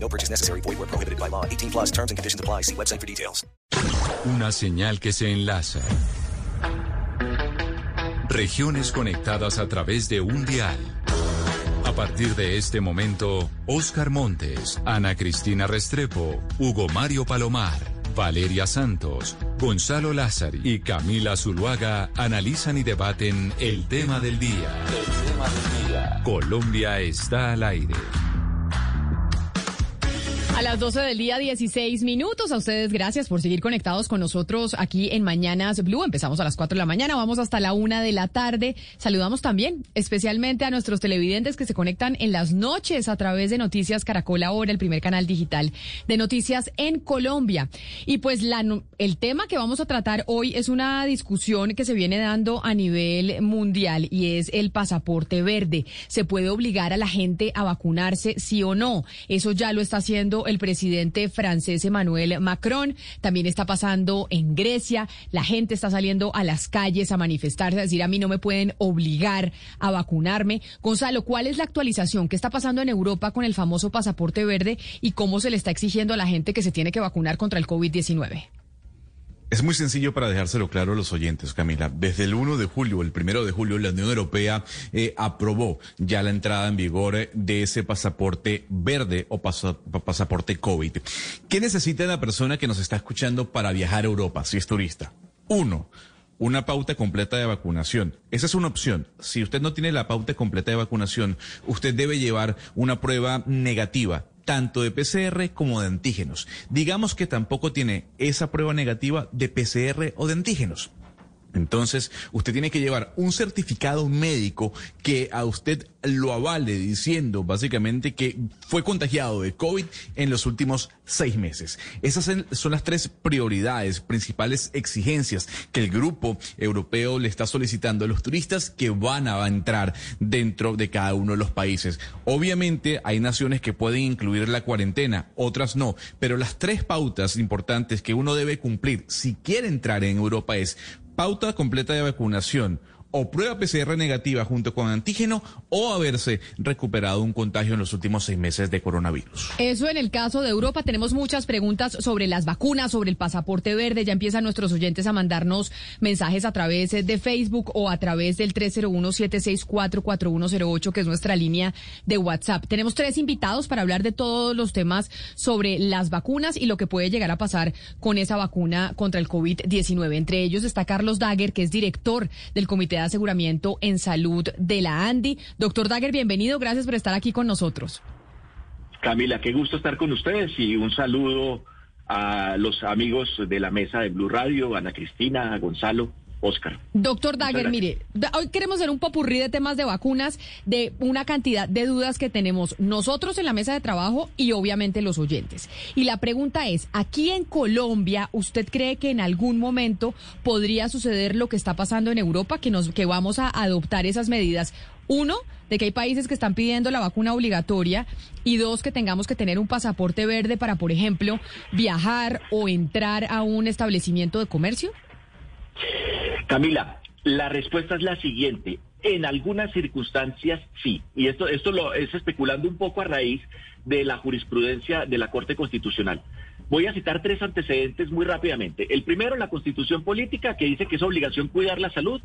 No purchase necessary. Void prohibited by law. 18 plus and conditions apply. Website for details. Una señal que se enlaza. Regiones conectadas a través de un dial. A partir de este momento, Oscar Montes, Ana Cristina Restrepo, Hugo Mario Palomar, Valeria Santos, Gonzalo Lázari y Camila Zuluaga analizan y debaten el tema del día. El tema del día. Colombia está al aire. A las 12 del día, 16 minutos. A ustedes, gracias por seguir conectados con nosotros aquí en Mañanas Blue. Empezamos a las 4 de la mañana, vamos hasta la 1 de la tarde. Saludamos también especialmente a nuestros televidentes que se conectan en las noches a través de Noticias Caracol Ahora, el primer canal digital de noticias en Colombia. Y pues la, el tema que vamos a tratar hoy es una discusión que se viene dando a nivel mundial y es el pasaporte verde. ¿Se puede obligar a la gente a vacunarse, sí o no? Eso ya lo está haciendo el presidente francés Emmanuel Macron. También está pasando en Grecia. La gente está saliendo a las calles a manifestarse, a decir, a mí no me pueden obligar a vacunarme. Gonzalo, ¿cuál es la actualización? ¿Qué está pasando en Europa con el famoso pasaporte verde y cómo se le está exigiendo a la gente que se tiene que vacunar contra el COVID-19? Es muy sencillo para dejárselo claro a los oyentes, Camila. Desde el 1 de julio, el 1 de julio, la Unión Europea eh, aprobó ya la entrada en vigor de ese pasaporte verde o pasa, pasaporte COVID. ¿Qué necesita la persona que nos está escuchando para viajar a Europa si es turista? Uno, una pauta completa de vacunación. Esa es una opción. Si usted no tiene la pauta completa de vacunación, usted debe llevar una prueba negativa tanto de PCR como de antígenos. Digamos que tampoco tiene esa prueba negativa de PCR o de antígenos. Entonces, usted tiene que llevar un certificado médico que a usted lo avale diciendo básicamente que fue contagiado de COVID en los últimos seis meses. Esas son las tres prioridades, principales exigencias que el grupo europeo le está solicitando a los turistas que van a entrar dentro de cada uno de los países. Obviamente hay naciones que pueden incluir la cuarentena, otras no, pero las tres pautas importantes que uno debe cumplir si quiere entrar en Europa es pauta completa de vacunación o prueba PCR negativa junto con antígeno o haberse recuperado un contagio en los últimos seis meses de coronavirus. Eso en el caso de Europa. Tenemos muchas preguntas sobre las vacunas, sobre el pasaporte verde. Ya empiezan nuestros oyentes a mandarnos mensajes a través de Facebook o a través del 301-764-4108, que es nuestra línea de WhatsApp. Tenemos tres invitados para hablar de todos los temas sobre las vacunas y lo que puede llegar a pasar con esa vacuna contra el COVID-19. Entre ellos está Carlos Dagger, que es director del Comité de Aseguramiento en Salud de la ANDI. Doctor Dagger, bienvenido. Gracias por estar aquí con nosotros. Camila, qué gusto estar con ustedes y un saludo a los amigos de la mesa de Blue Radio, Ana Cristina, Gonzalo. Oscar. Doctor Dagger, mire, hoy queremos hacer un popurrí de temas de vacunas, de una cantidad de dudas que tenemos nosotros en la mesa de trabajo y obviamente los oyentes. Y la pregunta es, aquí en Colombia, ¿usted cree que en algún momento podría suceder lo que está pasando en Europa, que, nos, que vamos a adoptar esas medidas? Uno, de que hay países que están pidiendo la vacuna obligatoria y dos, que tengamos que tener un pasaporte verde para, por ejemplo, viajar o entrar a un establecimiento de comercio. Camila, la respuesta es la siguiente. En algunas circunstancias sí. Y esto, esto lo es especulando un poco a raíz de la jurisprudencia de la Corte Constitucional. Voy a citar tres antecedentes muy rápidamente. El primero, la constitución política, que dice que es obligación cuidar la salud,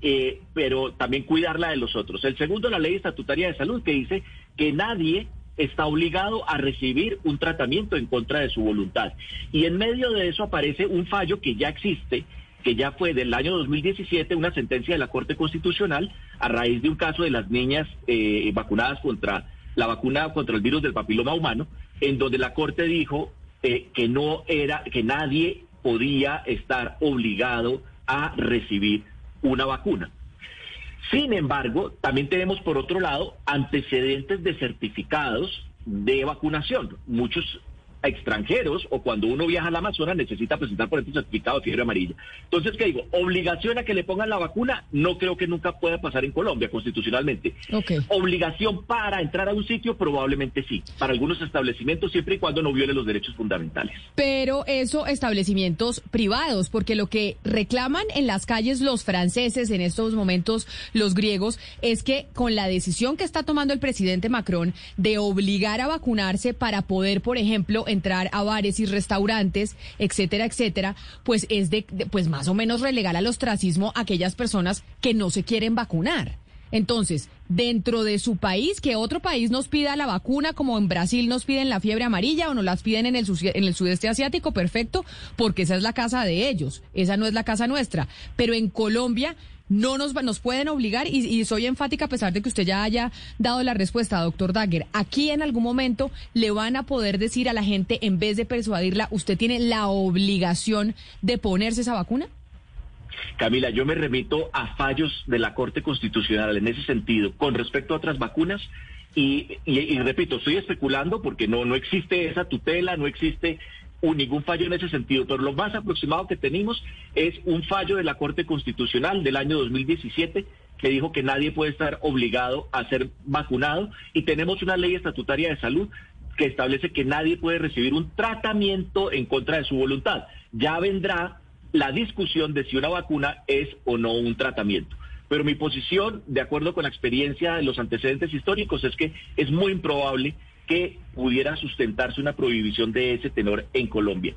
eh, pero también cuidarla de los otros. El segundo, la ley estatutaria de salud, que dice que nadie está obligado a recibir un tratamiento en contra de su voluntad. Y en medio de eso aparece un fallo que ya existe, que ya fue del año 2017 una sentencia de la Corte Constitucional a raíz de un caso de las niñas eh, vacunadas contra la vacuna contra el virus del papiloma humano, en donde la Corte dijo eh, que no era, que nadie podía estar obligado a recibir una vacuna. Sin embargo, también tenemos por otro lado antecedentes de certificados de vacunación. Muchos a extranjeros o cuando uno viaja al Amazonas necesita presentar, por ejemplo, certificado de fiebre amarilla. Entonces, ¿qué digo? Obligación a que le pongan la vacuna, no creo que nunca pueda pasar en Colombia constitucionalmente. Obligación para entrar a un sitio, probablemente sí. Para algunos establecimientos, siempre y cuando no viole los derechos fundamentales. Pero eso, establecimientos privados, porque lo que reclaman en las calles los franceses, en estos momentos los griegos, es que con la decisión que está tomando el presidente Macron de obligar a vacunarse para poder, por ejemplo, entrar a bares y restaurantes, etcétera, etcétera, pues es de, pues más o menos relegar al ostracismo a aquellas personas que no se quieren vacunar. Entonces, dentro de su país, que otro país nos pida la vacuna, como en Brasil nos piden la fiebre amarilla o nos las piden en el, en el sudeste asiático, perfecto, porque esa es la casa de ellos, esa no es la casa nuestra. Pero en Colombia no nos, nos pueden obligar, y, y soy enfática a pesar de que usted ya haya dado la respuesta, doctor Dagger, aquí en algún momento le van a poder decir a la gente, en vez de persuadirla, usted tiene la obligación de ponerse esa vacuna. Camila, yo me remito a fallos de la Corte Constitucional en ese sentido con respecto a otras vacunas y, y- y repito, estoy especulando porque no, no existe esa tutela, no existe un- ningún fallo en ese sentido, pero lo más aproximado que tenemos es un fallo de la Corte Constitucional del año 2017 que dijo que nadie puede estar obligado a ser vacunado y tenemos una ley estatutaria de salud que establece que nadie puede recibir un tratamiento en contra de su voluntad. Ya vendrá la discusión de si una vacuna es o no un tratamiento. Pero mi posición, de acuerdo con la experiencia de los antecedentes históricos, es que es muy improbable que pudiera sustentarse una prohibición de ese tenor en Colombia.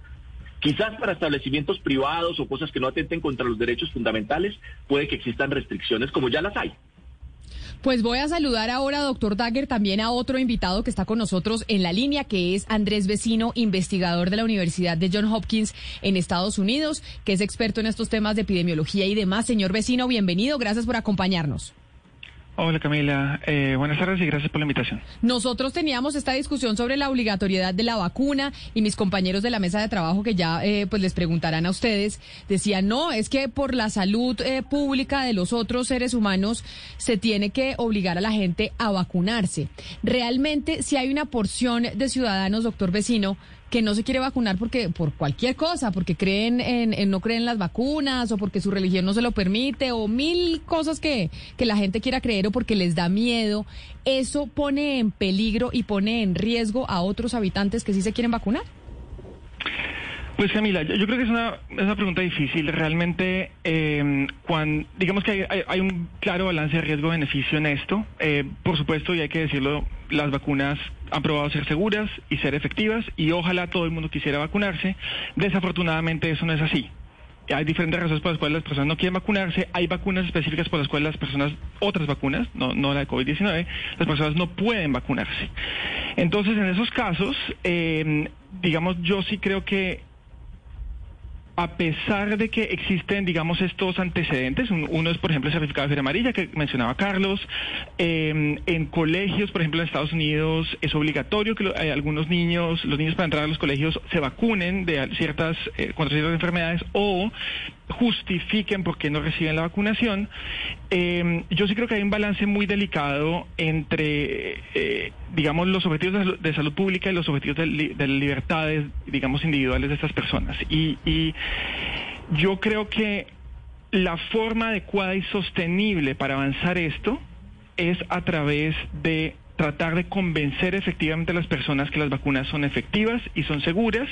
Quizás para establecimientos privados o cosas que no atenten contra los derechos fundamentales puede que existan restricciones como ya las hay. Pues voy a saludar ahora, doctor Dagger, también a otro invitado que está con nosotros en la línea, que es Andrés Vecino, investigador de la Universidad de John Hopkins en Estados Unidos, que es experto en estos temas de epidemiología y demás. Señor Vecino, bienvenido, gracias por acompañarnos. Hola Camila, Eh, buenas tardes y gracias por la invitación. Nosotros teníamos esta discusión sobre la obligatoriedad de la vacuna y mis compañeros de la mesa de trabajo que ya eh, pues les preguntarán a ustedes decían no es que por la salud eh, pública de los otros seres humanos se tiene que obligar a la gente a vacunarse. Realmente si hay una porción de ciudadanos, doctor vecino, que no se quiere vacunar porque por cualquier cosa, porque creen en, en- no creen en las vacunas o porque su religión no se lo permite o mil cosas que, que la gente quiera creer o porque les da miedo, eso pone en peligro y pone en riesgo a otros habitantes que sí se quieren vacunar. Pues Camila, yo, creo que es una, es una pregunta difícil. Realmente, eh, cuan- digamos que hay, hay- hay un claro balance de riesgo-beneficio en esto. Eh, por supuesto, y hay que decirlo, las vacunas han probado ser seguras y ser efectivas y ojalá todo el mundo quisiera vacunarse. Desafortunadamente eso no es así. Hay diferentes razones por las cuales las personas no quieren vacunarse. Hay vacunas específicas por las cuales las personas, otras vacunas, no, no la de COVID-19, las personas no pueden vacunarse. Entonces, en esos casos, eh, digamos, yo sí creo que a pesar de que existen, digamos, estos antecedentes, un- uno es, por ejemplo, el certificado de fiebre amarilla que mencionaba Carlos, eh, en colegios, por ejemplo, en Estados Unidos es obligatorio que lo- eh, algunos niños, los niños para entrar a los colegios se vacunen de ciertas, eh, contra ciertas enfermedades o justifiquen por qué no reciben la vacunación. Eh, yo sí creo que hay un balance muy delicado entre, eh, digamos, los objetivos de salud, pública y los objetivos de, de libertades, digamos, individuales de estas personas. Y, y yo creo que la forma adecuada y sostenible para avanzar esto es a través de tratar de convencer efectivamente a las personas que las vacunas son efectivas y son seguras,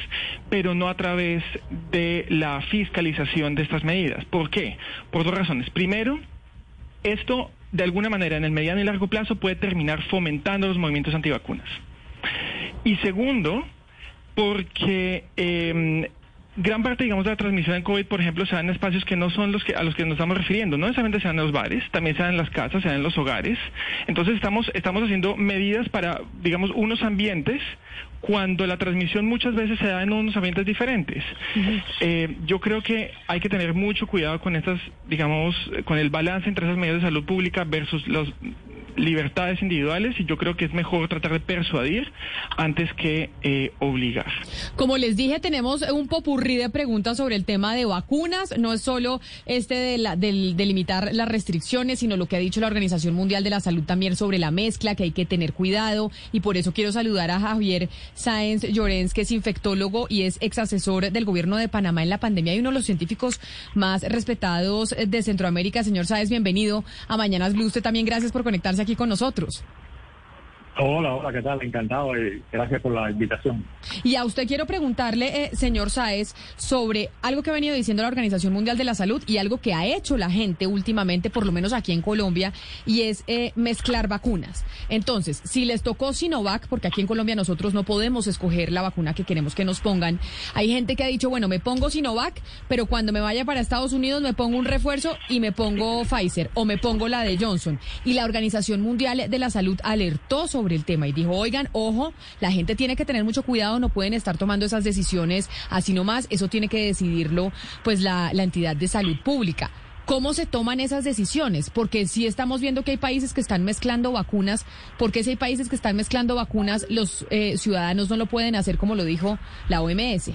pero no a través de la fiscalización de estas medidas. ¿Por qué? Por dos razones. Primero, esto de alguna manera en el mediano y largo plazo puede terminar fomentando los movimientos antivacunas. Y segundo, porque eh, gran parte, digamos, de la transmisión del COVID, por ejemplo, se da en espacios que no son los que a los que nos estamos refiriendo. No necesariamente se dan en los bares, también se dan en las casas, se dan en los hogares. Entonces estamos, estamos haciendo medidas para, digamos, unos ambientes cuando la transmisión muchas veces se da en unos ambientes diferentes. Eh, yo creo que hay que tener mucho cuidado con estas, digamos, con el balance entre esas medidas de salud pública versus los libertades individuales y yo creo que es mejor tratar de persuadir antes que eh, obligar. Como les dije, tenemos un popurrí de preguntas sobre el tema de vacunas. No es solo este de, la, del, de limitar las restricciones, sino lo que ha dicho la Organización Mundial de la Salud también sobre la mezcla, que hay que tener cuidado. Y por eso quiero saludar a Javier Sáenz Llorens, que es infectólogo y es ex asesor del gobierno de Panamá en la pandemia y uno de los científicos más respetados de Centroamérica. Señor Sáenz, bienvenido a Mañanas Blue. Usted también gracias por conectarse aquí con nosotros. Hola, hola, ¿qué tal? Encantado y gracias por la invitación. Y a usted quiero preguntarle, eh, señor Sáez, sobre algo que ha venido diciendo la Organización Mundial de la Salud y algo que ha hecho la gente últimamente, por lo menos aquí en Colombia, y es eh, mezclar vacunas. Entonces, si les tocó Sinovac, porque aquí en Colombia nosotros no podemos escoger la vacuna que queremos que nos pongan, hay gente que ha dicho, bueno, me pongo Sinovac, pero cuando me vaya para Estados Unidos me pongo un refuerzo y me pongo Pfizer o me pongo la de Johnson. Y la Organización Mundial de la Salud alertó sobre el tema y dijo, oigan, ojo, la gente tiene que tener mucho cuidado, no pueden estar tomando esas decisiones así nomás, eso tiene que decidirlo pues la, la entidad de salud pública. ¿Cómo se toman esas decisiones? Porque si estamos viendo que hay países que están mezclando vacunas, porque si hay países que están mezclando vacunas, los eh, ciudadanos no lo pueden hacer como lo dijo la OMS.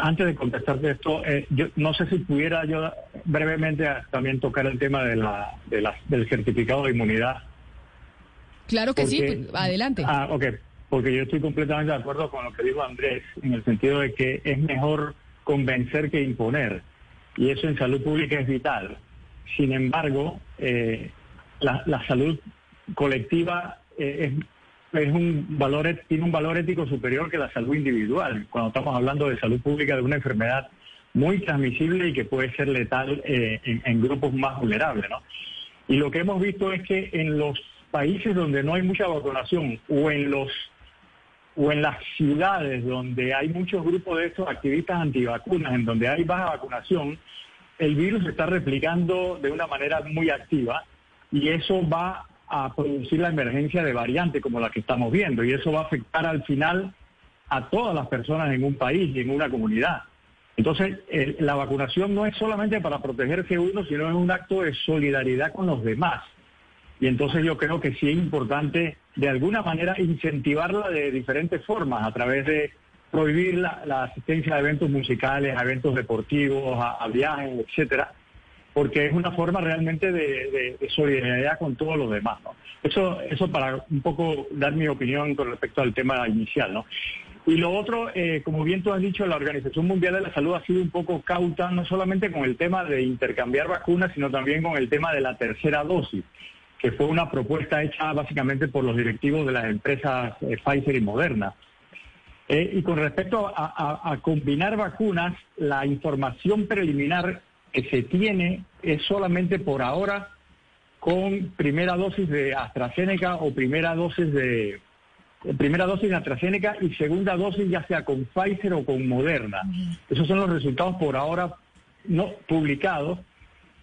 Antes de contestarte esto, eh, yo no sé si pudiera yo brevemente también tocar el tema de la, de la, del certificado de inmunidad Claro que sí, pues, adelante. Ah, ok, porque yo estoy completamente de acuerdo con lo que dijo Andrés, en el sentido de que es mejor convencer que imponer, y eso en salud pública es vital. Sin embargo, eh, la, salud colectiva eh, es, es, un valor, tiene un valor ético superior que la salud individual, cuando estamos hablando de salud pública de una enfermedad muy transmisible y que puede ser letal eh, en, en grupos más vulnerables. ¿no? Y lo que hemos visto es que en los países donde no hay mucha vacunación o en los o en las ciudades donde hay muchos grupos de estos activistas antivacunas, en donde hay baja vacunación, el virus se está replicando de una manera muy activa y eso va a producir la emergencia de variantes como la que estamos viendo y eso va a afectar al final a todas las personas en un país y en una comunidad. Entonces, la vacunación no es solamente para protegerse uno, sino es un acto de solidaridad con los demás. Y entonces yo creo que sí es importante de alguna manera incentivarla de diferentes formas, a través de prohibir la, asistencia a eventos musicales, a eventos deportivos, a, viajes, etcétera, porque es una forma realmente de, solidaridad con todos los demás. ¿no? Eso, eso para un poco dar mi opinión con respecto al tema inicial. ¿no? Y lo otro, eh, como bien tú has dicho, la Organización Mundial de la Salud ha sido un poco cauta, no solamente con el tema de intercambiar vacunas, sino también con el tema de la tercera dosis que fue una propuesta hecha básicamente por los directivos de las empresas eh, Pfizer y Moderna. Eh, y con respecto a, combinar vacunas, la información preliminar que se tiene es solamente por ahora con primera dosis de AstraZeneca o primera dosis de eh, primera dosis de AstraZeneca y segunda dosis ya sea con Pfizer o con Moderna. Esos son los resultados por ahora no publicados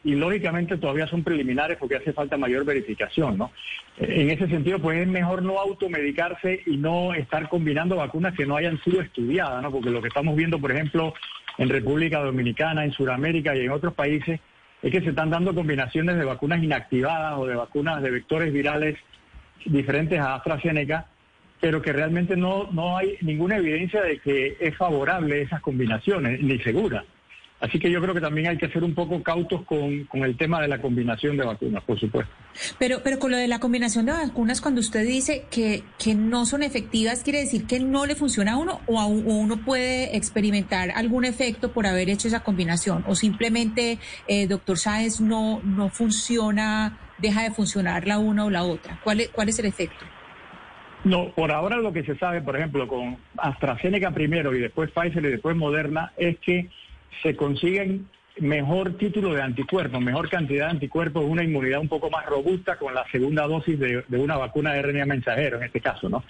y lógicamente todavía son preliminares porque hace falta mayor verificación, ¿no? En ese sentido, pues es mejor no automedicarse y no estar combinando vacunas que no hayan sido estudiadas, ¿no? Porque lo que estamos viendo, por ejemplo, en República Dominicana, en Sudamérica y en otros países, es que se están dando combinaciones de vacunas inactivadas o de vacunas de vectores virales diferentes a AstraZeneca, pero que realmente no, no hay ninguna evidencia de que es favorable esas combinaciones, ni segura. Así que yo creo que también hay que ser un poco cautos con, con, el tema de la combinación de vacunas, por supuesto. Pero, pero con lo de la combinación de vacunas, cuando usted dice que, que no son efectivas, ¿quiere decir que no le funciona a uno o, a, uno puede experimentar algún efecto por haber hecho esa combinación? ¿O simplemente, eh, doctor Sáez, no, no funciona, deja de funcionar la una o la otra? ¿Cuál es, cuál es el efecto? No, por ahora lo que se sabe, por ejemplo, con AstraZeneca primero y después Pfizer y después Moderna, es que se consiguen mejor título de anticuerpos, mejor cantidad de anticuerpos, una inmunidad un poco más robusta con la segunda dosis de, una vacuna de RNA mensajero, en este caso, ¿no?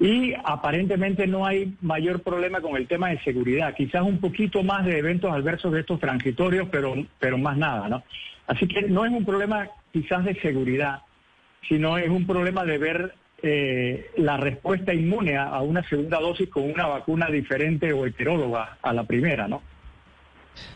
Y aparentemente no hay mayor problema con el tema de seguridad, quizás un poquito más de eventos adversos de estos transitorios, pero, pero más nada, ¿no? Así que no es un problema quizás de seguridad, sino es un problema de ver eh, la respuesta inmune a una segunda dosis con una vacuna diferente o heteróloga a la primera, ¿no?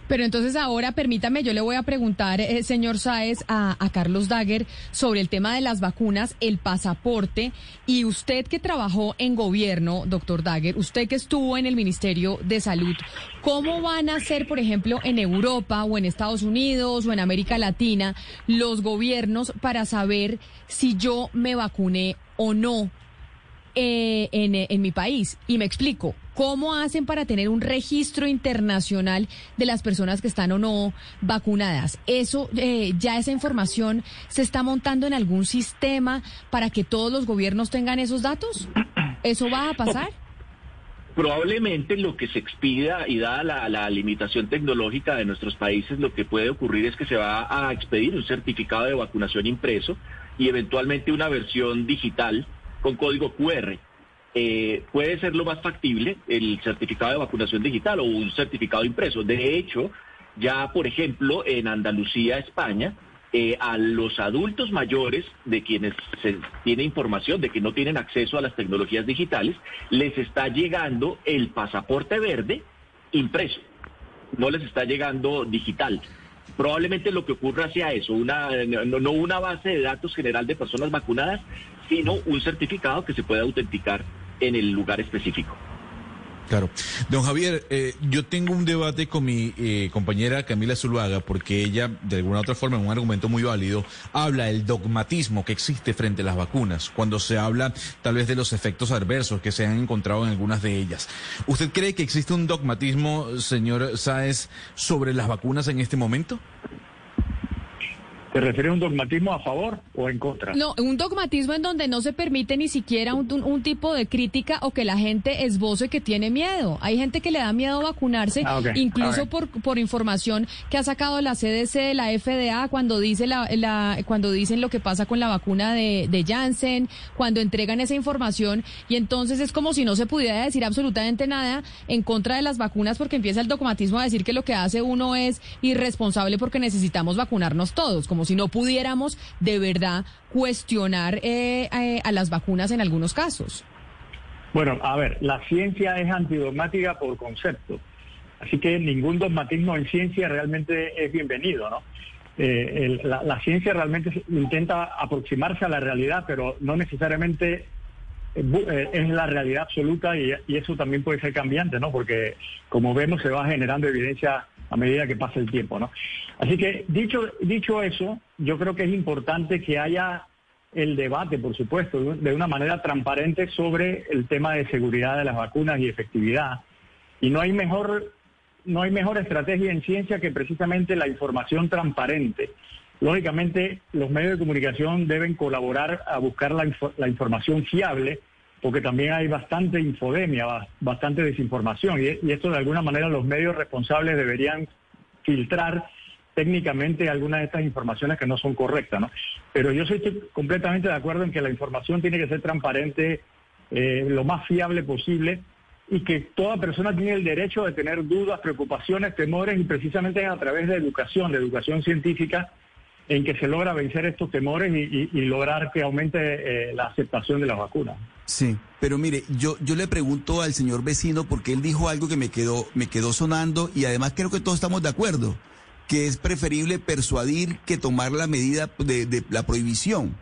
Pero entonces ahora permítame, yo le voy a preguntar, eh, señor Sáez, a, Carlos Dagger sobre el tema de las vacunas, el pasaporte, y usted que trabajó en gobierno, doctor Dagger, usted que estuvo en el Ministerio de Salud, ¿cómo van a ser, por ejemplo, en Europa o en Estados Unidos o en América Latina los gobiernos para saber si yo me vacuné o no eh, en mi país? Y me explico. ¿Cómo hacen para tener un registro internacional de las personas que están o no vacunadas? Eso, eh, ya esa información se está montando en algún sistema para que todos los gobiernos tengan esos datos. ¿Eso va a pasar? Probablemente lo que se expida y dada la, la, limitación tecnológica de nuestros países, lo que puede ocurrir es que se va a expedir un certificado de vacunación impreso y eventualmente una versión digital con código QR. Eh, puede ser lo más factible el certificado de vacunación digital o un certificado impreso. De hecho, ya por ejemplo en Andalucía, España, eh, a los adultos mayores de quienes se tiene información de que no tienen acceso a las tecnologías digitales, les está llegando el pasaporte verde impreso, no les está llegando digital. Probablemente lo que ocurra sea eso, una, no, no una base de datos general de personas vacunadas, sino un certificado que se pueda autenticar en el lugar específico. Claro. Don Javier, eh, yo tengo un debate con mi eh, compañera Camila Zuluaga porque ella, de alguna otra forma, en un argumento muy válido, habla del dogmatismo que existe frente a las vacunas, cuando se habla tal vez de los efectos adversos que se han encontrado en algunas de ellas. ¿Usted cree que existe un dogmatismo, señor Sáez, sobre las vacunas en este momento? ¿Te refieres a un dogmatismo a favor o en contra? No, un dogmatismo en donde no se permite ni siquiera un, un, un, tipo de crítica o que la gente esboce que tiene miedo. Hay gente que le da miedo vacunarse, Ah, incluso por, por información que ha sacado la CDC, la FDA, cuando dice la, la- cuando dicen lo que pasa con la vacuna de, de Janssen, cuando entregan esa información y entonces es como si no se pudiera decir absolutamente nada en contra de las vacunas porque empieza el dogmatismo a decir que lo que hace uno es irresponsable porque necesitamos vacunarnos todos, como si no pudiéramos de verdad cuestionar eh, eh, a las vacunas en algunos casos. Bueno, a ver, la ciencia es antidogmática por concepto. Así que ningún dogmatismo en ciencia realmente es bienvenido, ¿no? Eh, la, ciencia realmente intenta aproximarse a la realidad, pero no necesariamente es la realidad absoluta y eso también puede ser cambiante, ¿no? Porque como vemos se va generando evidencia a medida que pasa el tiempo, ¿no? Así que dicho dicho eso, yo creo que es importante que haya el debate, por supuesto, de una manera transparente sobre el tema de seguridad de las vacunas y efectividad. Y no hay mejor no hay mejor estrategia en ciencia que precisamente la información transparente. Lógicamente, los medios de comunicación deben colaborar a buscar la, la información fiable, porque también hay bastante infodemia, ba- bastante desinformación, y, esto de alguna manera los medios responsables deberían filtrar técnicamente algunas de estas informaciones que no son correctas, ¿no? Pero yo estoy completamente de acuerdo en que la información tiene que ser transparente, eh, lo más fiable posible, y que toda persona tiene el derecho de tener dudas, preocupaciones, temores, y precisamente a través de educación, de educación científica, en que se logra vencer estos temores y, y- y lograr que aumente eh, la aceptación de las vacunas. Sí, pero mire, yo, yo le pregunto al señor vecino porque él dijo algo que me quedó, me quedó sonando y además creo que todos estamos de acuerdo, que es preferible persuadir que tomar la medida de, de la prohibición.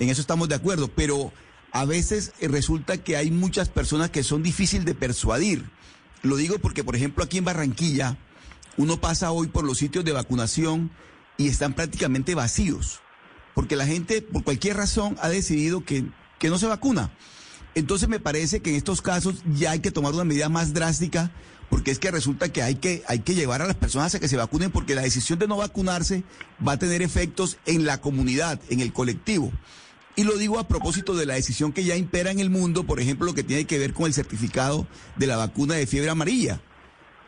En eso estamos de acuerdo, pero a veces resulta que hay muchas personas que son difíciles de persuadir. Lo digo porque, por ejemplo, aquí en Barranquilla, uno pasa hoy por los sitios de vacunación y están prácticamente vacíos, porque la gente, por cualquier razón, ha decidido que, que no se vacuna. Entonces me parece que en estos casos ya hay que tomar una medida más drástica, porque es que resulta que hay que, hay que llevar a las personas a que se vacunen, porque la decisión de no vacunarse va a tener efectos en la comunidad, en el colectivo. Y lo digo a propósito de la decisión que ya impera en el mundo, por ejemplo, lo que tiene que ver con el certificado de la vacuna de fiebre amarilla.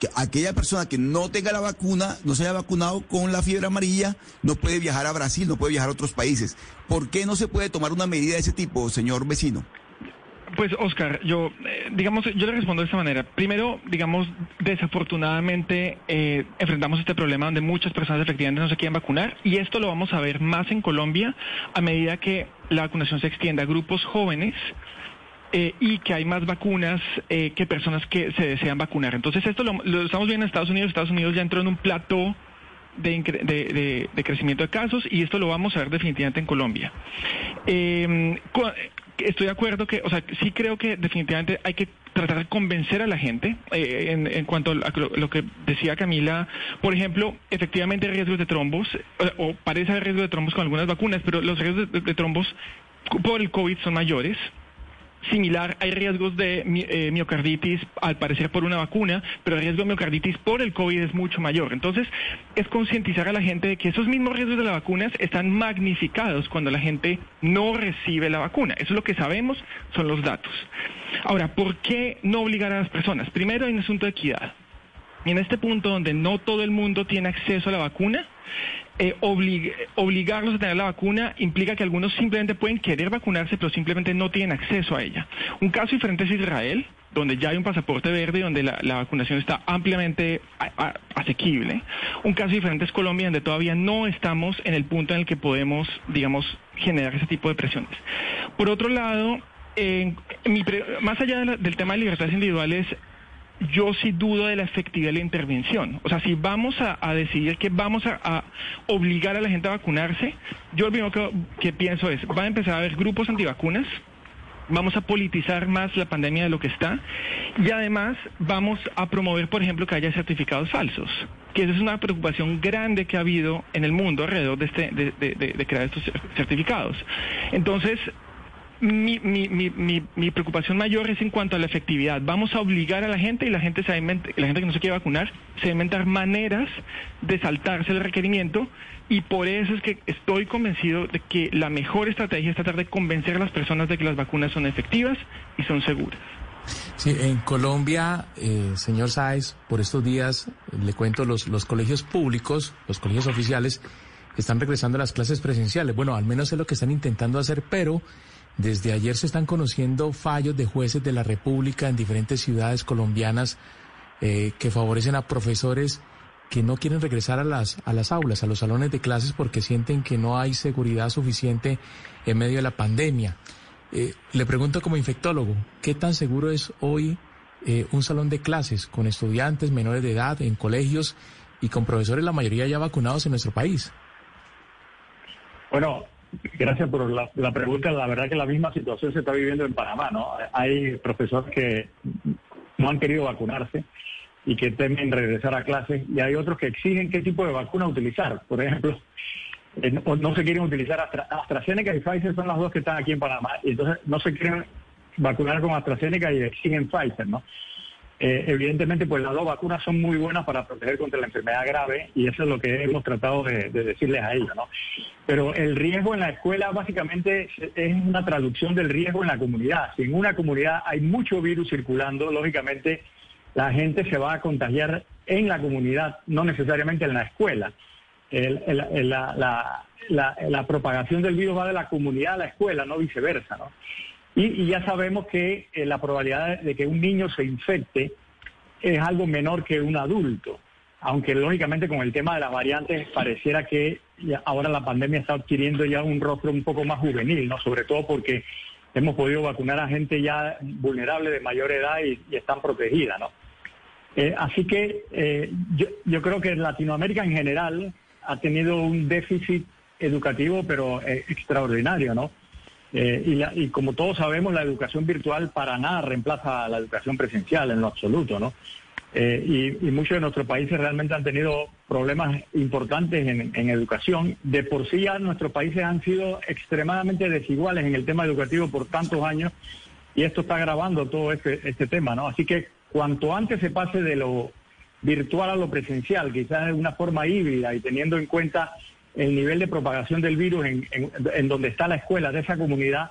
Que aquella persona que no tenga la vacuna, no se haya vacunado con la fiebre amarilla, no puede viajar a Brasil, no puede viajar a otros países. ¿Por qué no se puede tomar una medida de ese tipo, señor vecino? Pues, Oscar, yo, eh, digamos, yo le respondo de esta manera. Primero, digamos, desafortunadamente eh, enfrentamos este problema donde muchas personas efectivamente no se quieren vacunar y esto lo vamos a ver más en Colombia a medida que la vacunación se extienda a grupos jóvenes eh, y que hay más vacunas eh, que personas que se desean vacunar. Entonces esto lo, estamos viendo en Estados Unidos. Estados Unidos ya entró en un plató de, de- crecimiento de casos y esto lo vamos a ver definitivamente en Colombia. Eh, estoy de acuerdo que, o sea, sí creo que definitivamente hay que tratar de convencer a la gente eh, en, en cuanto a lo, que decía Camila. Por ejemplo, efectivamente hay riesgos de trombos, o parece haber riesgo de trombos con algunas vacunas, pero los riesgos de trombos por el COVID son mayores. Similar, hay riesgos de eh, miocarditis, al parecer por una vacuna, pero el riesgo de miocarditis por el COVID es mucho mayor. Entonces, es concientizar a la gente de que esos mismos riesgos de las vacunas están magnificados cuando la gente no recibe la vacuna. Eso es lo que sabemos, son los datos. Ahora, ¿por qué no obligar a las personas? Primero, hay un asunto de equidad. Y en este punto donde no todo el mundo tiene acceso a la vacuna, eh, oblig- obligarlos a tener la vacuna implica que algunos simplemente pueden querer vacunarse, pero simplemente no tienen acceso a ella. Un caso diferente es Israel, donde ya hay un pasaporte verde y donde la, vacunación está ampliamente asequible. Un caso diferente es Colombia, donde todavía no estamos en el punto en el que podemos, digamos, generar ese tipo de presiones. Por otro lado, mi pre- más allá del tema de libertades individuales, yo sí dudo de la efectividad de la intervención. O sea, si vamos a, decidir que vamos a, obligar a la gente a vacunarse, yo lo primero que, que pienso es, va a empezar a haber grupos antivacunas, vamos a politizar más la pandemia de lo que está y además vamos a promover, por ejemplo, que haya certificados falsos, que esa es una preocupación grande que ha habido en el mundo alrededor de, este, de- de- de crear estos certificados. Entonces, mi, mi, mi, mi, preocupación mayor es en cuanto a la efectividad. Vamos a obligar a la gente y la gente, se va la gente que no se quiere vacunar se va a inventar maneras de saltarse el requerimiento y por eso es que estoy convencido de que la mejor estrategia es tratar de convencer a las personas de que las vacunas son efectivas y son seguras. Sí, en Colombia, eh, señor Sáez, por estos días, le cuento, los, los colegios públicos, los colegios oficiales, están regresando a las clases presenciales. Bueno, al menos es lo que están intentando hacer, pero desde ayer se están conociendo fallos de jueces de la República en diferentes ciudades colombianas eh, que favorecen a profesores que no quieren regresar a las, a las aulas, a los salones de clases, porque sienten que no hay seguridad suficiente en medio de la pandemia. Eh, le pregunto como infectólogo, ¿qué tan seguro es hoy eh, un salón de clases con estudiantes menores de edad en colegios y con profesores la mayoría ya vacunados en nuestro país? Bueno, gracias por la, pregunta. La verdad que la misma situación se está viviendo en Panamá, ¿no? Hay profesores que no han querido vacunarse y que temen regresar a clases y hay otros que exigen qué tipo de vacuna utilizar. Por ejemplo, eh, no, no se quieren utilizar Astra- AstraZeneca y Pfizer son las dos que están aquí en Panamá y entonces no se quieren vacunar con AstraZeneca y exigen Pfizer, ¿no? Eh, evidentemente, pues las dos vacunas son muy buenas para proteger contra la enfermedad grave y eso es lo que hemos tratado de, de decirles a ellos, ¿no? Pero el riesgo en la escuela básicamente es una traducción del riesgo en la comunidad. Si en una comunidad hay mucho virus circulando, lógicamente la gente se va a contagiar en la comunidad, no necesariamente en la escuela. El- el- el- la, propagación del virus va de la comunidad a la escuela, no viceversa. Y, y ya sabemos que eh, la probabilidad de que un niño se infecte es algo menor que un adulto, aunque lógicamente con el tema de las variantes pareciera que ahora la pandemia está adquiriendo ya un rostro un poco más juvenil, ¿no? Sobre todo porque hemos podido vacunar a gente ya vulnerable de mayor edad y, están protegidas, ¿no? Eh, así que eh, yo, creo que Latinoamérica en general ha tenido un déficit educativo, pero extraordinario, ¿no? Eh, y, la- y como todos sabemos, la educación virtual para nada reemplaza a la educación presencial en lo absoluto, ¿no? Eh, y, y muchos de nuestros países realmente han tenido problemas importantes en, en educación. De por sí ya nuestros países han sido extremadamente desiguales en el tema educativo por tantos años y esto está agravando todo este, este tema, ¿no? Así que cuanto antes se pase de lo virtual a lo presencial, quizás de una forma híbrida y teniendo en cuenta el nivel de propagación del virus en, en- donde está la escuela de esa comunidad,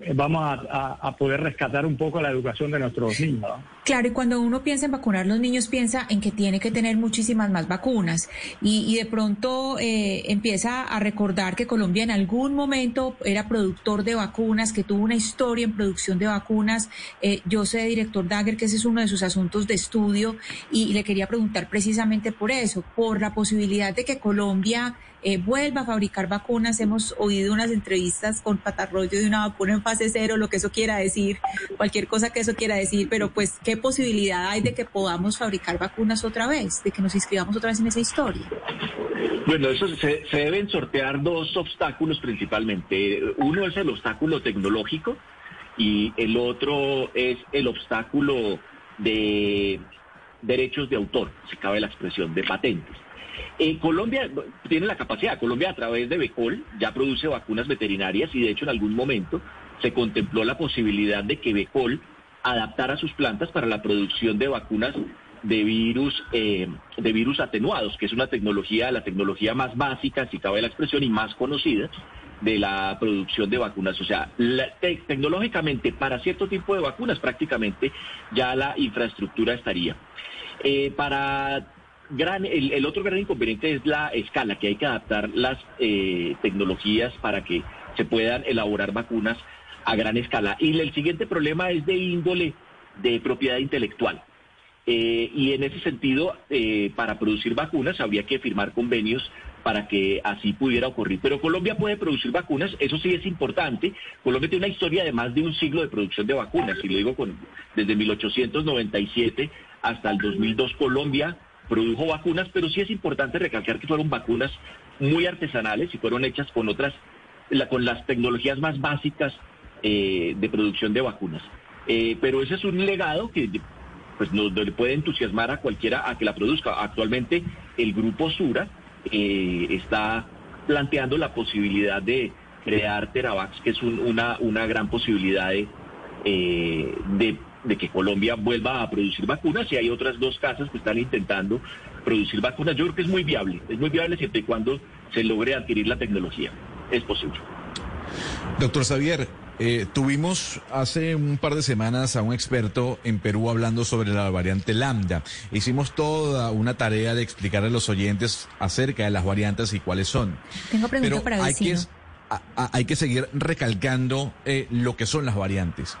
eh, vamos a, poder rescatar un poco la educación de nuestros niños. Claro, y cuando uno piensa en vacunar los niños, piensa en que tiene que tener muchísimas más vacunas. Y, y de pronto eh, empieza a recordar que Colombia en algún momento era productor de vacunas, que tuvo una historia en producción de vacunas. Eh, yo sé, director Dagger, que ese es uno de sus asuntos de estudio y le quería preguntar precisamente por eso, por la posibilidad de que Colombia eh, vuelva a fabricar vacunas. Hemos oído unas entrevistas con Patarroyo de una vacuna en fase cero, lo que eso quiera decir, cualquier cosa que eso quiera decir, pero pues, ¿qué posibilidad hay de que podamos fabricar vacunas otra vez, de que nos inscribamos otra vez en esa historia? Bueno, eso se, se deben sortear dos obstáculos principalmente. Uno es el obstáculo tecnológico y el otro es el obstáculo de derechos de autor, si cabe la expresión, de patentes. Eh, Colombia tiene la capacidad, Colombia a través de Becol ya produce vacunas veterinarias y de hecho en algún momento se contempló la posibilidad de que Becol adaptara sus plantas para la producción de vacunas de virus, eh, de virus atenuados, que es una tecnología, la tecnología más básica, si cabe la expresión, y más conocida de la producción de vacunas. O sea, tecnológicamente para cierto tipo de vacunas prácticamente ya la infraestructura estaría. Eh, para gran, el, otro gran inconveniente es la escala, que hay que adaptar las eh, tecnologías para que se puedan elaborar vacunas a gran escala. Y el siguiente problema es de índole de propiedad intelectual. Eh, y en ese sentido, eh, para producir vacunas habría que firmar convenios para que así pudiera ocurrir. Pero Colombia puede producir vacunas, eso sí es importante. Colombia tiene una historia de más de un siglo de producción de vacunas, y lo digo con, desde 1897 hasta el 2002 Colombia produjo vacunas, pero sí es importante recalcar que fueron vacunas muy artesanales y fueron hechas con otras, con las tecnologías más básicas eh, de producción de vacunas. pero ese es un legado que pues no, le puede entusiasmar a cualquiera a que la produzca. Actualmente el grupo Sura eh, está planteando la posibilidad de crear Teravax, que es una, una gran posibilidad eh, de, de, que Colombia vuelva a producir vacunas y hay otras dos casas que están intentando producir vacunas. Yo creo que es muy viable, es muy viable siempre y cuando se logre adquirir la tecnología. Es posible. Doctor Xavier, eh, tuvimos hace un par de semanas a un experto en Perú hablando sobre la variante lambda. Hicimos toda una tarea de explicar a los oyentes acerca de las variantes y cuáles son. Tengo pregunta Pero para hay que, hay que seguir recalcando eh, lo que son las variantes.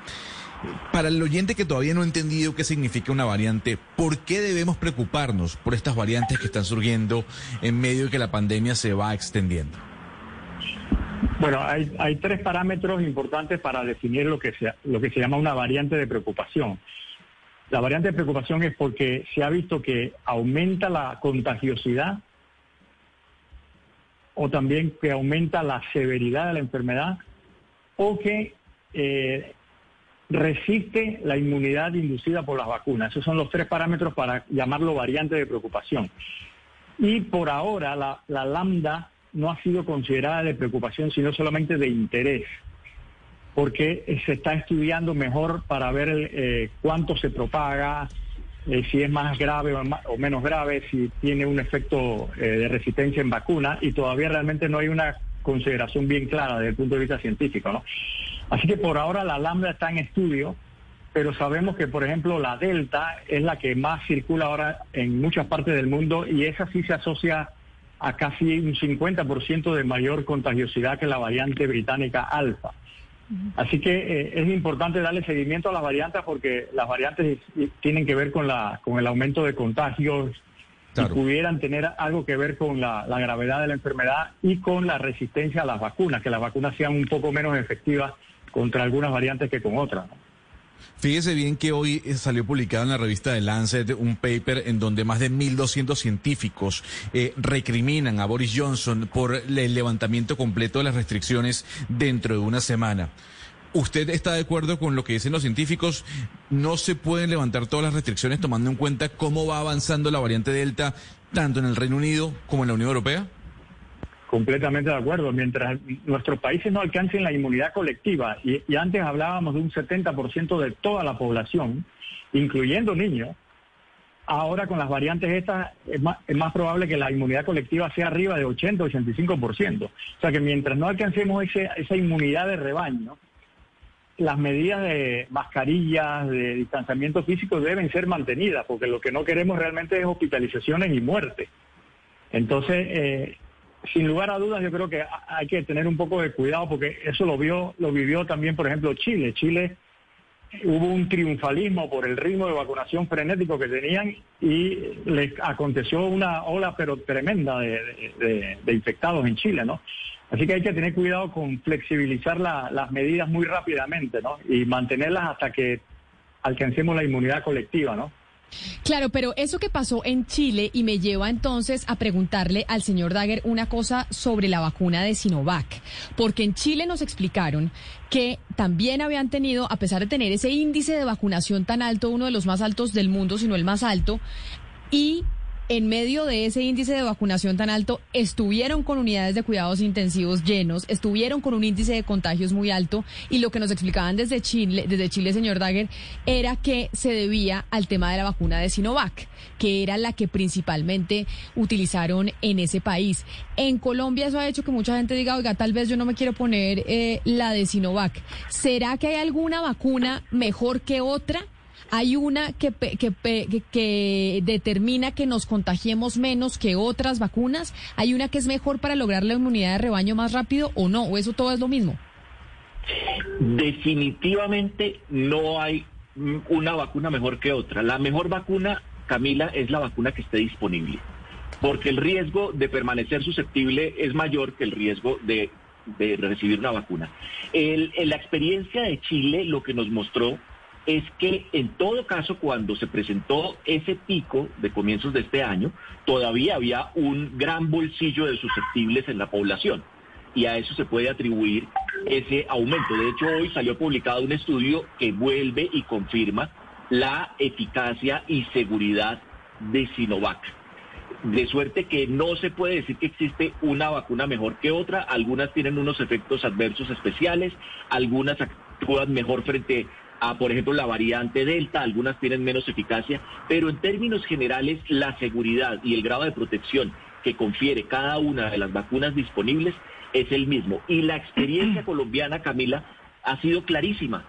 Para el oyente que todavía no ha entendido qué significa una variante, ¿por qué debemos preocuparnos por estas variantes que están surgiendo en medio de que la pandemia se va extendiendo? Bueno, hay, tres parámetros importantes para definir lo que, se, lo que se llama una variante de preocupación. La variante de preocupación es porque se ha visto que aumenta la contagiosidad o también que aumenta la severidad de la enfermedad o que eh, resiste la inmunidad inducida por las vacunas. Esos son los tres parámetros para llamarlo variante de preocupación. Y por ahora la, la lambda no ha sido considerada de preocupación, sino solamente de interés, porque se está estudiando mejor para ver eh, cuánto se propaga, eh, si es más grave o, menos grave, si tiene un efecto eh, de resistencia en vacuna, y todavía realmente no hay una consideración bien clara desde el punto de vista científico. ¿no? Así que por ahora la lambda está en estudio, pero sabemos que, por ejemplo, la delta es la que más circula ahora en muchas partes del mundo y esa sí se asocia a casi un 50% de mayor contagiosidad que la variante británica alfa. Así que eh, es importante darle seguimiento a las variantes porque las variantes tienen que ver con, la, con el aumento de contagios y pudieran tener algo que ver con la, la, gravedad de la enfermedad y con la resistencia a las vacunas, que las vacunas sean un poco menos efectivas contra algunas variantes que con otras. Fíjese bien que hoy eh, salió publicado en la revista de Lancet un paper en donde más de 1.200 científicos eh, recriminan a Boris Johnson por el levantamiento completo de las restricciones dentro de una semana. ¿Usted está de acuerdo con lo que dicen los científicos? ¿No se pueden levantar todas las restricciones tomando en cuenta cómo va avanzando la variante Delta tanto en el Reino Unido como en la Unión Europea? Completamente de acuerdo. Mientras nuestros países no alcancen la inmunidad colectiva, y, antes hablábamos de un 70% de toda la población, incluyendo niños, ahora con las variantes estas es más, es más, probable que la inmunidad colectiva sea arriba de 80-85%. O sea que mientras no alcancemos ese, esa inmunidad de rebaño, las medidas de mascarillas, de distanciamiento físico deben ser mantenidas, porque lo que no queremos realmente es hospitalizaciones y muerte. Entonces, eh, sin lugar a dudas, yo creo que hay que tener un poco de cuidado porque eso lo vio, lo vivió también, por ejemplo, Chile. Chile hubo un triunfalismo por el ritmo de vacunación frenético que tenían y les aconteció una ola pero tremenda de, infectados en Chile, ¿no? Así que hay que tener cuidado con flexibilizar las medidas muy rápidamente, ¿no? Y mantenerlas hasta que alcancemos la inmunidad colectiva, ¿no? Claro, pero eso que pasó en Chile y me lleva entonces a preguntarle al señor Dagger una cosa sobre la vacuna de Sinovac, porque en Chile nos explicaron que también habían tenido, a pesar de tener ese índice de vacunación tan alto, uno de los más altos del mundo, sino el más alto, y en medio de ese índice de vacunación tan alto, estuvieron con unidades de cuidados intensivos llenos, estuvieron con un índice de contagios muy alto y lo que nos explicaban desde Chile, desde Chile, señor Dagger, era que se debía al tema de la vacuna de Sinovac, que era la que principalmente utilizaron en ese país. En Colombia eso ha hecho que mucha gente diga, oiga, tal vez yo no me quiero poner eh, la de Sinovac. ¿Será que hay alguna vacuna mejor que otra? Hay una que, que, que, determina que nos contagiemos menos que otras vacunas. Hay una que es mejor para lograr la inmunidad de rebaño más rápido o no, o eso todo es lo mismo. Definitivamente no hay una vacuna mejor que otra. La mejor vacuna, Camila, es la vacuna que esté disponible, porque el riesgo de permanecer susceptible es mayor que el riesgo de, recibir una vacuna. en la experiencia de Chile lo que nos mostró es que en todo caso cuando se presentó ese pico de comienzos de este año, todavía había un gran bolsillo de susceptibles en la población y a eso se puede atribuir ese aumento. De hecho, hoy salió publicado un estudio que vuelve y confirma la eficacia y seguridad de Sinovac. De suerte que no se puede decir que existe una vacuna mejor que otra, algunas tienen unos efectos adversos especiales, algunas actúan mejor frente por ejemplo, la variante Delta, algunas tienen menos eficacia, pero en términos generales la seguridad y el grado de protección que confiere cada una de las vacunas disponibles es el mismo. Y la experiencia colombiana, Camila, ha sido clarísima.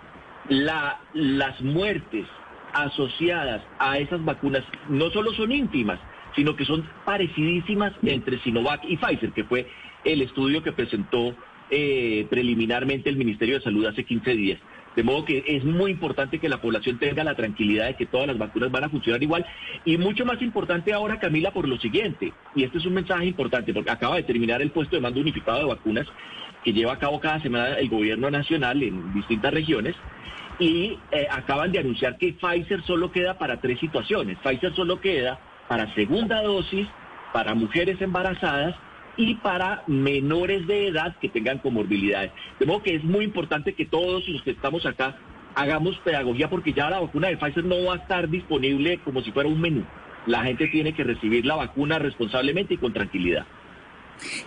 La, las muertes asociadas a esas vacunas no solo son íntimas, sino que son parecidísimas entre Sinovac y Pfizer, que fue el estudio que presentó eh, preliminarmente el Ministerio de Salud hace 15 días. De modo que es muy importante que la población tenga la tranquilidad de que todas las vacunas van a funcionar igual. Y mucho más importante ahora, Camila, por lo siguiente, y este es un mensaje importante, porque acaba de terminar el puesto de mando unificado de vacunas que lleva a cabo cada semana el gobierno nacional en distintas regiones. Y eh, acaban de anunciar que Pfizer solo queda para tres situaciones. Pfizer solo queda para segunda dosis, para mujeres embarazadas y para menores de edad que tengan comorbilidades. De modo que es muy importante que todos los que estamos acá hagamos pedagogía porque ya la vacuna de Pfizer no va a estar disponible como si fuera un menú. La gente tiene que recibir la vacuna responsablemente y con tranquilidad.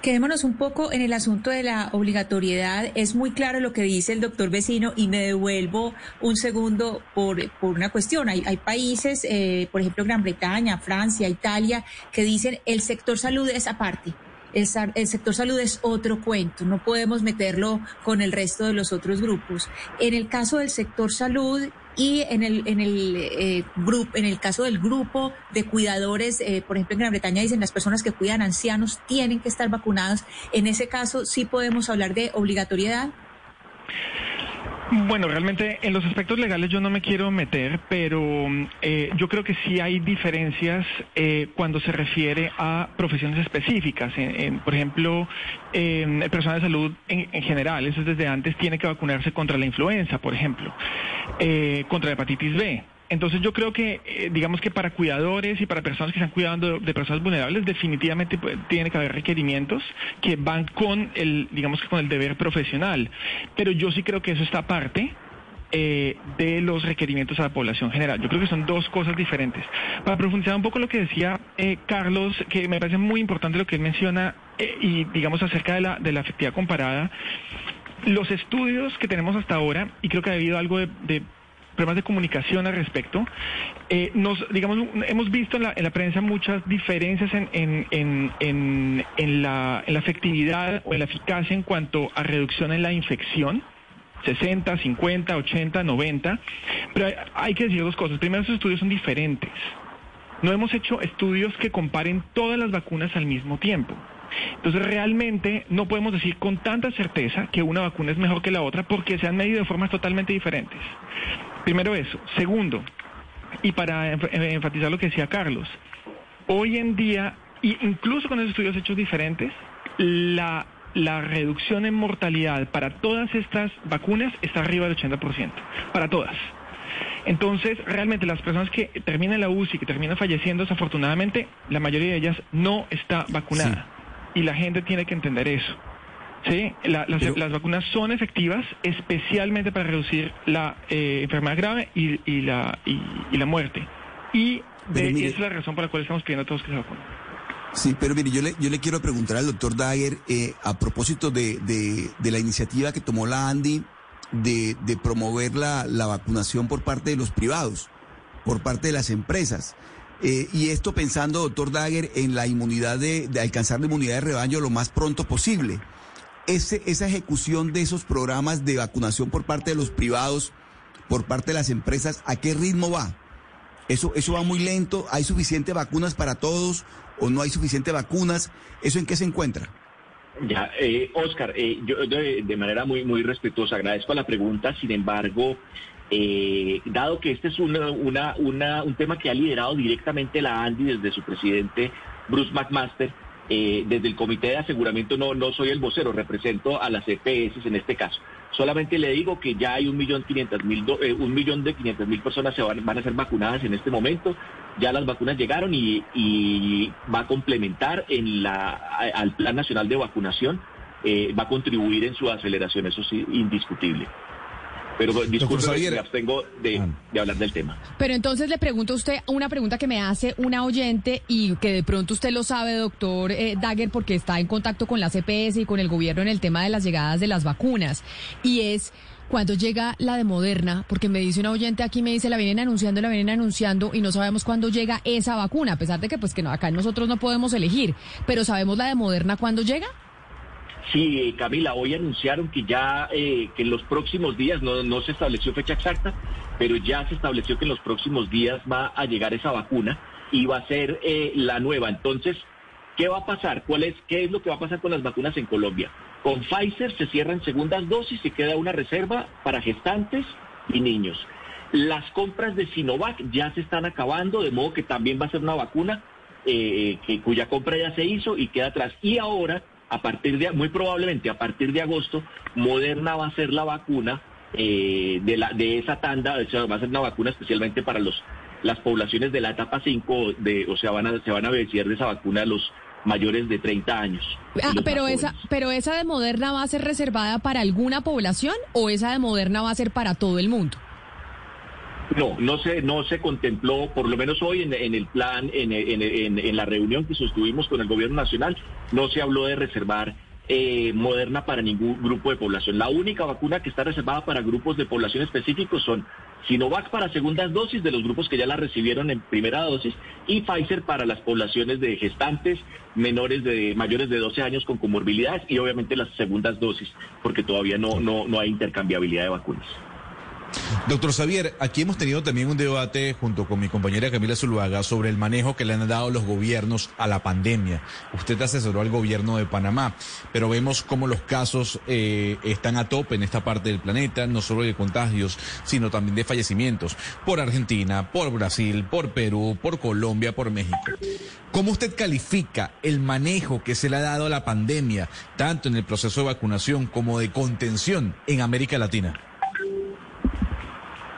Quedémonos un poco en el asunto de la obligatoriedad. Es muy claro lo que dice el doctor vecino y me devuelvo un segundo por, por una cuestión. Hay, hay países, eh, por ejemplo Gran Bretaña, Francia, Italia, que dicen el sector salud es aparte el, sector salud es otro cuento, no podemos meterlo con el resto de los otros grupos. En el caso del sector salud y en el en el eh, grupo en el caso del grupo de cuidadores, eh, por ejemplo en Gran Bretaña dicen las personas que cuidan ancianos tienen que estar vacunadas. En ese caso sí podemos hablar de obligatoriedad. Bueno, realmente en los aspectos legales yo no me quiero meter, pero eh, yo creo que sí hay diferencias eh, cuando se refiere a profesiones específicas. por ejemplo, el personal de salud en, general, eso desde antes, tiene que vacunarse contra la influenza, por ejemplo, eh, contra la hepatitis B. Entonces yo creo que, eh, digamos que para cuidadores y para personas que están cuidando de, personas vulnerables, definitivamente pues, tiene que haber requerimientos que van con el, digamos que con el deber profesional. Pero yo sí creo que eso está aparte. Eh, de los requerimientos a la población general. Yo creo que son dos cosas diferentes. Para profundizar un poco lo que decía eh, Carlos, que me parece muy importante lo que él menciona y digamos acerca de la, de la efectividad comparada, los estudios que tenemos hasta ahora, y creo que ha habido algo de problemas de comunicación al respecto. Eh, digamos, hemos visto en la, en la prensa muchas diferencias en, la, efectividad o en la eficacia en cuanto a reducción en la infección. 60, 50, 80, 90. Pero hay que decir dos cosas. Primero, esos estudios son diferentes. No hemos hecho estudios que comparen todas las vacunas al mismo tiempo. Entonces realmente no podemos decir con tanta certeza que una vacuna es mejor que la otra porque se han medido de formas totalmente diferentes. Primero eso. Segundo, y para eh, enfatizar lo que decía Carlos, hoy en día, incluso con esos estudios hechos diferentes, la, la reducción en mortalidad para todas estas vacunas está arriba del 80%, para todas. Entonces, realmente las personas que terminan la UCI, que terminan falleciendo, desafortunadamente, la mayoría de ellas no está vacunada. Y la gente tiene que entender eso. Sí, La- las, Pero- las vacunas son efectivas, especialmente para reducir la eh, enfermedad grave y, y la, y, y la muerte. Y de, mire- esa es la razón por la cual estamos pidiendo a todos que se vacunen. Sí, pero mire, yo le, yo le quiero preguntar al doctor Dagger eh, a propósito de, de, de la iniciativa que tomó la ANDI de, de promover la, la vacunación por parte de los privados, por parte de las empresas. Eh, y esto pensando, doctor Dagger, en la inmunidad de alcanzar la inmunidad de rebaño lo más pronto posible. Ese, esa ejecución de esos programas de vacunación por parte de los privados, por parte de las empresas, ¿a qué ritmo va? Eso, eso va muy lento, hay suficientes vacunas para todos o no hay suficientes vacunas, ¿eso en qué se encuentra? Ya, eh, Oscar, eh, yo de, manera muy, muy respetuosa agradezco la pregunta, sin embargo, eh, dado que este es una, una- un tema que ha liderado directamente la ANDI desde su presidente Bruce McMaster, eh, desde el Comité de Aseguramiento no, no soy el vocero, represento a las EPS en este caso. Solamente le digo que ya hay un millón quinientas mil, eh, un millón de quinientas mil personas se van, van a ser vacunadas en este momento. Ya las vacunas llegaron y, va a complementar en la, al Plan Nacional de Vacunación, eh, va a contribuir en su aceleración, eso sí, indiscutible. Pero disculpe, Xavier. me abstengo de, de hablar del tema. Pero entonces le pregunto a usted una pregunta que me hace una oyente y que de pronto usted lo sabe, doctor eh, Dagger, porque está en contacto con la CPS y con el gobierno en el tema de las llegadas de las vacunas. Y es cuando llega la de Moderna, porque me dice una oyente aquí, me dice, la vienen anunciando, la vienen anunciando y no sabemos cuándo llega esa vacuna, a pesar de que pues que no, acá nosotros no podemos elegir, pero sabemos la de Moderna cuándo llega. Sí, Camila, hoy anunciaron que ya eh, que en los próximos días, no, no se estableció fecha exacta, pero ya se estableció que en los próximos días va a llegar esa vacuna y va a ser eh, la nueva. Entonces, ¿qué va a pasar? ¿Cuál es, ¿Qué es lo que va a pasar con las vacunas en Colombia? Con Pfizer se cierran segundas dosis y queda una reserva para gestantes y niños. Las compras de Sinovac ya se están acabando, de modo que también va a ser una vacuna eh, que, cuya compra ya se hizo y queda atrás. Y ahora, a partir de, muy probablemente a partir de agosto, Moderna va a ser la vacuna eh, de, la, de esa tanda, o sea, va a ser una vacuna especialmente para los las poblaciones de la etapa 5, de, o sea, van a, se van a beneficiar de esa vacuna los mayores de 30 años. Ah, pero esa, pero esa de Moderna va a ser reservada para alguna población o esa de Moderna va a ser para todo el mundo. No, no se, no se contempló, por lo menos hoy en, el plan, en la reunión que sostuvimos con el gobierno nacional, no se habló de reservar eh, Moderna para ningún grupo de población. La única vacuna que está reservada para grupos de población específicos son Sinovac para segundas dosis de los grupos que ya la recibieron en primera dosis y Pfizer para las poblaciones de gestantes menores de mayores de 12 años con comorbilidades y obviamente las segundas dosis, porque todavía no, no, no hay intercambiabilidad de vacunas. Doctor Xavier, aquí hemos tenido también un debate junto con mi compañera Camila Zuluaga sobre el manejo que le han dado los gobiernos a la pandemia. Usted asesoró al gobierno de Panamá, pero vemos cómo los casos eh, están a tope en esta parte del planeta, no solo de contagios, sino también de fallecimientos, por Argentina, por Brasil, por Perú, por Colombia, por México. ¿Cómo usted califica el manejo que se le ha dado a la pandemia, tanto en el proceso de vacunación como de contención en América Latina?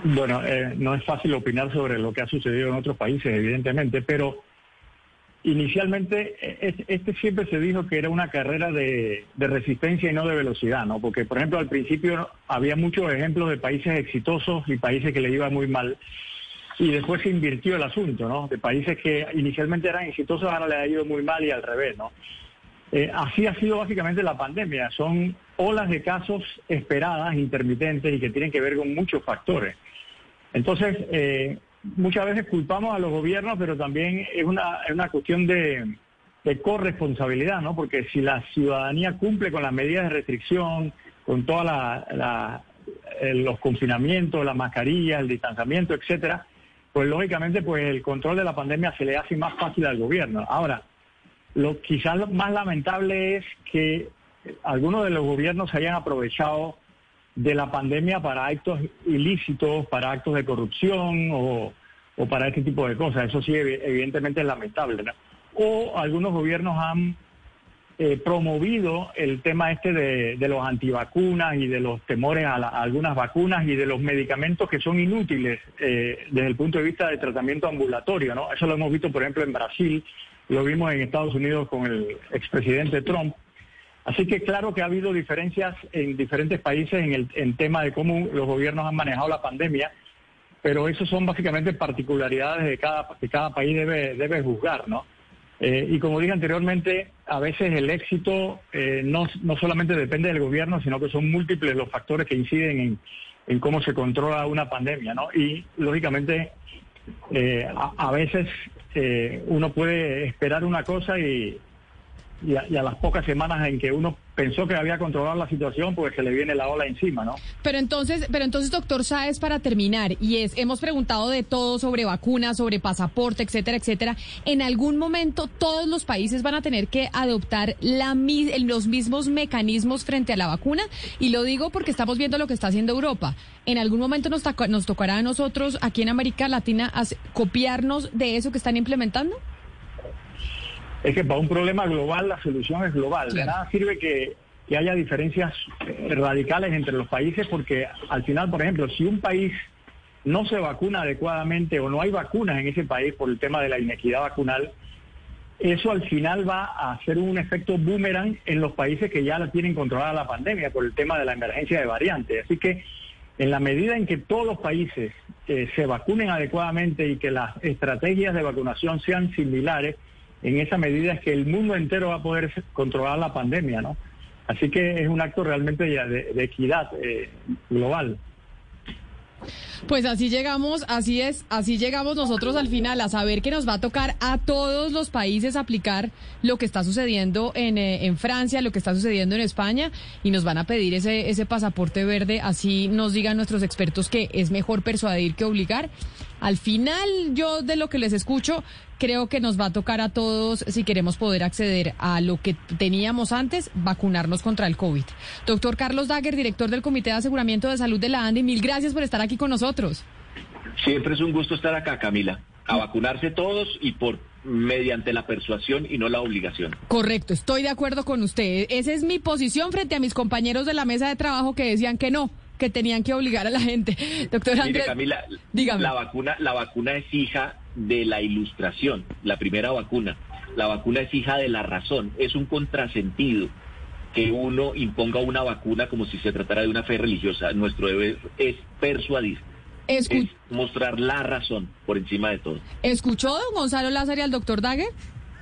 Bueno, eh, no es fácil opinar sobre lo que ha sucedido en otros países, evidentemente, pero inicialmente eh, es- este siempre se dijo que era una carrera de, de resistencia y no de velocidad, ¿no? Porque, por ejemplo, al principio había muchos ejemplos de países exitosos y países que le iba muy mal. Y después se invirtió el asunto, ¿no? De países que inicialmente eran exitosos, ahora le ha ido muy mal y al revés, ¿no? Eh, así ha sido básicamente la pandemia. Son olas de casos esperadas, intermitentes y que tienen que ver con muchos factores. Entonces, eh, muchas veces culpamos a los gobiernos, pero también es una, es una cuestión de, de corresponsabilidad, ¿no? Porque si la ciudadanía cumple con las medidas de restricción, con todos los confinamientos, las mascarillas, el distanciamiento, etcétera, pues lógicamente pues el control de la pandemia se le hace más fácil al gobierno. Ahora, lo quizás lo más lamentable es que algunos de los gobiernos se hayan aprovechado de la pandemia para actos ilícitos, para actos de corrupción o, para este tipo de cosas. Eso sí, evi- evidentemente es lamentable. O algunos gobiernos han eh, promovido el tema este de, los antivacunas y de los temores a, la- algunas vacunas y de los medicamentos que son inútiles eh, desde el punto de vista del tratamiento ambulatorio, ¿no? Eso lo hemos visto, por ejemplo, en Brasil, lo vimos en Estados Unidos con el expresidente Trump. Así que claro que ha habido diferencias en diferentes países en el en tema de cómo los gobiernos han manejado la pandemia, pero eso son básicamente particularidades de cada, que cada país debe, debe juzgar, ¿no? Eh, y como dije anteriormente, a veces el éxito eh, no, no solamente depende del gobierno, sino que son múltiples los factores que inciden en, en cómo se controla una pandemia, ¿no? Y lógicamente eh, a, veces eh, uno puede esperar una cosa y, y, a, las pocas semanas en que uno pensó que había controlado la situación, pues se le viene la ola encima, ¿no? Pero entonces, pero entonces, doctor Sáez, para terminar, y es, hemos preguntado de todo sobre vacunas, sobre pasaporte, etcétera, etcétera. En algún momento todos los países van a tener que adoptar la, los mismos mecanismos frente a la vacuna, y lo digo porque estamos viendo lo que está haciendo Europa. En algún momento nos, nos tocará a nosotros aquí en América Latina copiarnos de eso que están implementando. Es que para un problema global la solución es global. De nada sirve que, que haya diferencias radicales entre los países porque al final, por ejemplo, si un país no se vacuna adecuadamente o no hay vacunas en ese país por el tema de la inequidad vacunal, eso al final va a hacer un efecto boomerang en los países que ya la tienen controlada la pandemia por el tema de la emergencia de variantes. Así que en la medida en que todos los países eh, se vacunen adecuadamente y que las estrategias de vacunación sean similares, en esa medida es que el mundo entero va a poder controlar la pandemia, ¿no? Así que es un acto realmente de, de equidad eh, global. Pues así llegamos, así es, así llegamos nosotros al final a saber que nos va a tocar a todos los países aplicar lo que está sucediendo en, eh, en Francia, lo que está sucediendo en España y nos van a pedir ese, ese pasaporte verde, así nos digan nuestros expertos que es mejor persuadir que obligar. Al final, yo de lo que les escucho, creo que nos va a tocar a todos, si queremos poder acceder a lo que teníamos antes, vacunarnos contra el COVID. Doctor Carlos Dagger, director del Comité de Aseguramiento de Salud de la ANDI, mil gracias por estar aquí con nosotros. Siempre es un gusto estar acá, Camila. A vacunarse todos y por mediante la persuasión y no la obligación. Correcto, estoy de acuerdo con usted. Esa es mi posición frente a mis compañeros de la mesa de trabajo que decían que no, que tenían que obligar a la gente. Doctor Mire, Andrés, Camila, dígame. la vacuna, la vacuna es hija de la ilustración, la primera vacuna. La vacuna es hija de la razón, es un contrasentido que uno imponga una vacuna como si se tratara de una fe religiosa. Nuestro deber es persuadir, Escu- es mostrar la razón por encima de todo. ¿Escuchó don Gonzalo Lázaro y al doctor Dagger?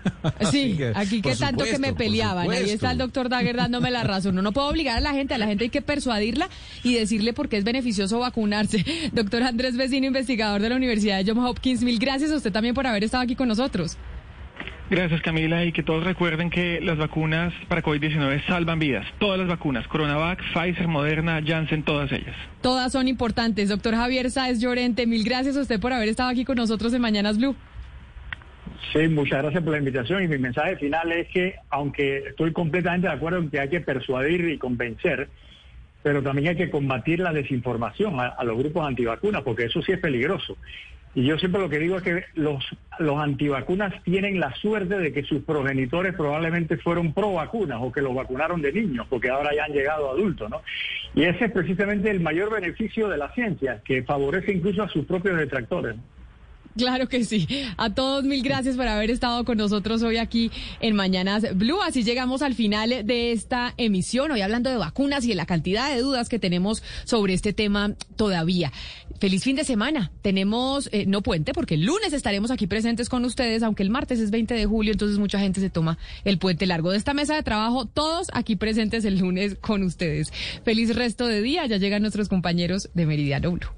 Sí, aquí que tanto que me supuesto, peleaban. Ahí supuesto. está el doctor Dagger dándome la razón. Uno no puede obligar a la gente, a la gente hay que persuadirla y decirle por qué es beneficioso vacunarse. Doctor Andrés Vecino, investigador de la Universidad de Johns Hopkins, mil gracias a usted también por haber estado aquí con nosotros. Gracias Camila y que todos recuerden que las vacunas para COVID-19 salvan vidas. Todas las vacunas, Coronavac, Pfizer, Moderna, Janssen, todas ellas. Todas son importantes. Doctor Javier Sáez Llorente, mil gracias a usted por haber estado aquí con nosotros en Mañanas Blue. Sí, muchas gracias por la invitación y mi mensaje final es que, aunque estoy completamente de acuerdo en que hay que persuadir y convencer, pero también hay que combatir la desinformación a, los grupos antivacunas, porque eso sí es peligroso. Y yo siempre lo que digo es que los, los antivacunas tienen la suerte de que sus progenitores probablemente fueron pro vacunas o que los vacunaron de niños, porque ahora ya han llegado adultos, ¿no? Y ese es precisamente el mayor beneficio de la ciencia, que favorece incluso a sus propios detractores. ¿no? Claro que sí. A todos mil gracias por haber estado con nosotros hoy aquí en Mañanas Blue. Así llegamos al final de esta emisión, hoy hablando de vacunas y de la cantidad de dudas que tenemos sobre este tema todavía. Feliz fin de semana. Tenemos, eh, no puente, porque el lunes estaremos aquí presentes con ustedes, aunque el martes es 20 de julio, entonces mucha gente se toma el puente largo de esta mesa de trabajo. Todos aquí presentes el lunes con ustedes. Feliz resto de día. Ya llegan nuestros compañeros de Meridiano Blue.